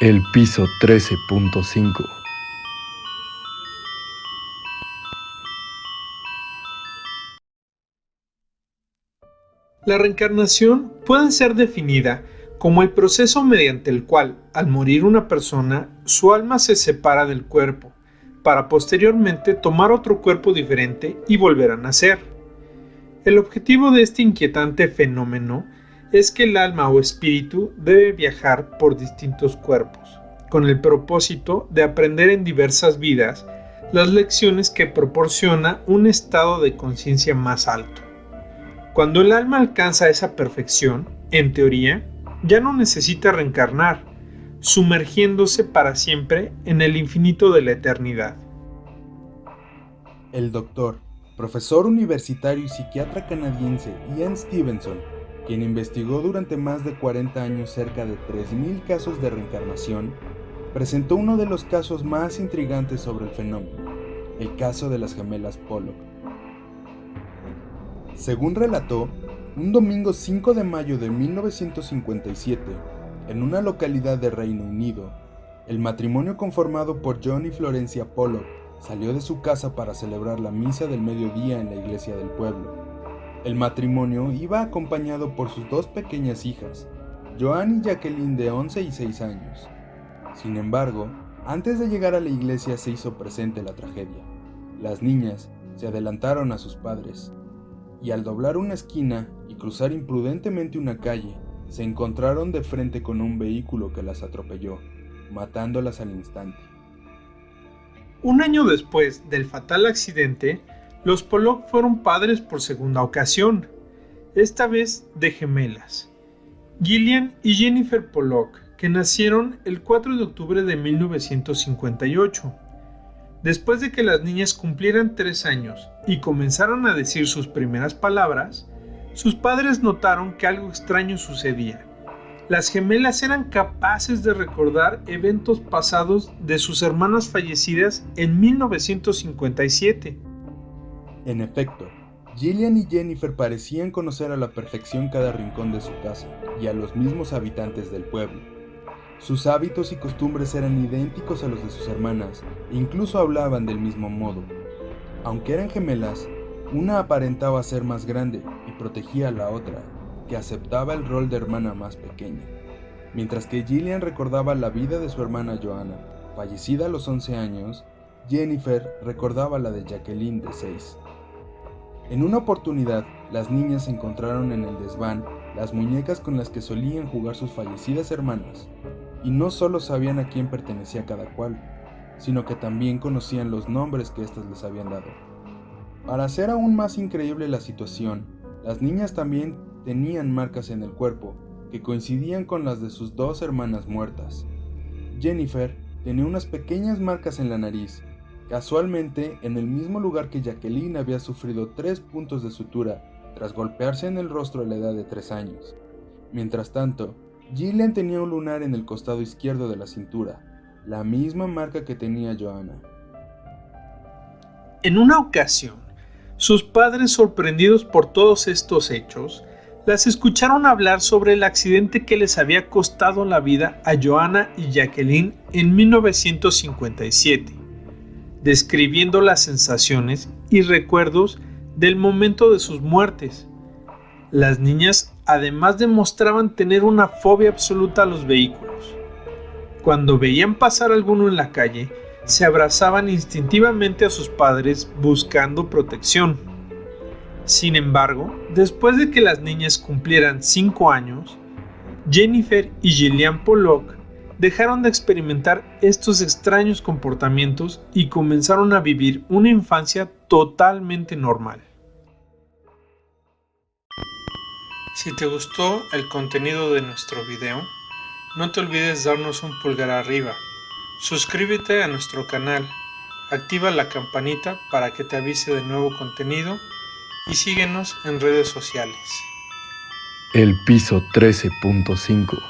El piso 13.5 La reencarnación puede ser definida como el proceso mediante el cual, al morir una persona, su alma se separa del cuerpo, para posteriormente tomar otro cuerpo diferente y volver a nacer. El objetivo de este inquietante fenómeno es que el alma o espíritu debe viajar por distintos cuerpos, con el propósito de aprender en diversas vidas las lecciones que proporciona un estado de conciencia más alto. Cuando el alma alcanza esa perfección, en teoría, ya no necesita reencarnar, sumergiéndose para siempre en el infinito de la eternidad. El doctor, profesor universitario y psiquiatra canadiense Ian Stevenson, quien investigó durante más de 40 años cerca de 3.000 casos de reencarnación, presentó uno de los casos más intrigantes sobre el fenómeno, el caso de las gemelas Pollock. Según relató, un domingo 5 de mayo de 1957, en una localidad de Reino Unido, el matrimonio conformado por John y Florencia Pollock salió de su casa para celebrar la misa del mediodía en la iglesia del pueblo. El matrimonio iba acompañado por sus dos pequeñas hijas, Joan y Jacqueline de 11 y 6 años. Sin embargo, antes de llegar a la iglesia se hizo presente la tragedia. Las niñas se adelantaron a sus padres y al doblar una esquina y cruzar imprudentemente una calle, se encontraron de frente con un vehículo que las atropelló, matándolas al instante. Un año después del fatal accidente, los Pollock fueron padres por segunda ocasión, esta vez de gemelas. Gillian y Jennifer Pollock, que nacieron el 4 de octubre de 1958. Después de que las niñas cumplieran tres años y comenzaron a decir sus primeras palabras, sus padres notaron que algo extraño sucedía. Las gemelas eran capaces de recordar eventos pasados de sus hermanas fallecidas en 1957. En efecto, Gillian y Jennifer parecían conocer a la perfección cada rincón de su casa y a los mismos habitantes del pueblo. Sus hábitos y costumbres eran idénticos a los de sus hermanas e incluso hablaban del mismo modo. Aunque eran gemelas, una aparentaba ser más grande y protegía a la otra, que aceptaba el rol de hermana más pequeña. Mientras que Gillian recordaba la vida de su hermana Joanna, fallecida a los 11 años, Jennifer recordaba la de Jacqueline de 6. En una oportunidad, las niñas encontraron en el desván las muñecas con las que solían jugar sus fallecidas hermanas, y no solo sabían a quién pertenecía cada cual, sino que también conocían los nombres que éstas les habían dado. Para hacer aún más increíble la situación, las niñas también tenían marcas en el cuerpo que coincidían con las de sus dos hermanas muertas. Jennifer tenía unas pequeñas marcas en la nariz, casualmente en el mismo lugar que Jacqueline había sufrido tres puntos de sutura tras golpearse en el rostro a la edad de tres años. Mientras tanto, Gillian tenía un lunar en el costado izquierdo de la cintura, la misma marca que tenía Joanna. En una ocasión, sus padres, sorprendidos por todos estos hechos, las escucharon hablar sobre el accidente que les había costado la vida a Joanna y Jacqueline en 1957, describiendo las sensaciones y recuerdos del momento de sus muertes. Las niñas además demostraban tener una fobia absoluta a los vehículos. Cuando veían pasar alguno en la calle, se abrazaban instintivamente a sus padres buscando protección. Sin embargo, después de que las niñas cumplieran 5 años, Jennifer y Gillian Pollock dejaron de experimentar estos extraños comportamientos y comenzaron a vivir una infancia totalmente normal. Si te gustó el contenido de nuestro video, no te olvides darnos un pulgar arriba, suscríbete a nuestro canal, activa la campanita para que te avise de nuevo contenido y síguenos en redes sociales. El piso 13.5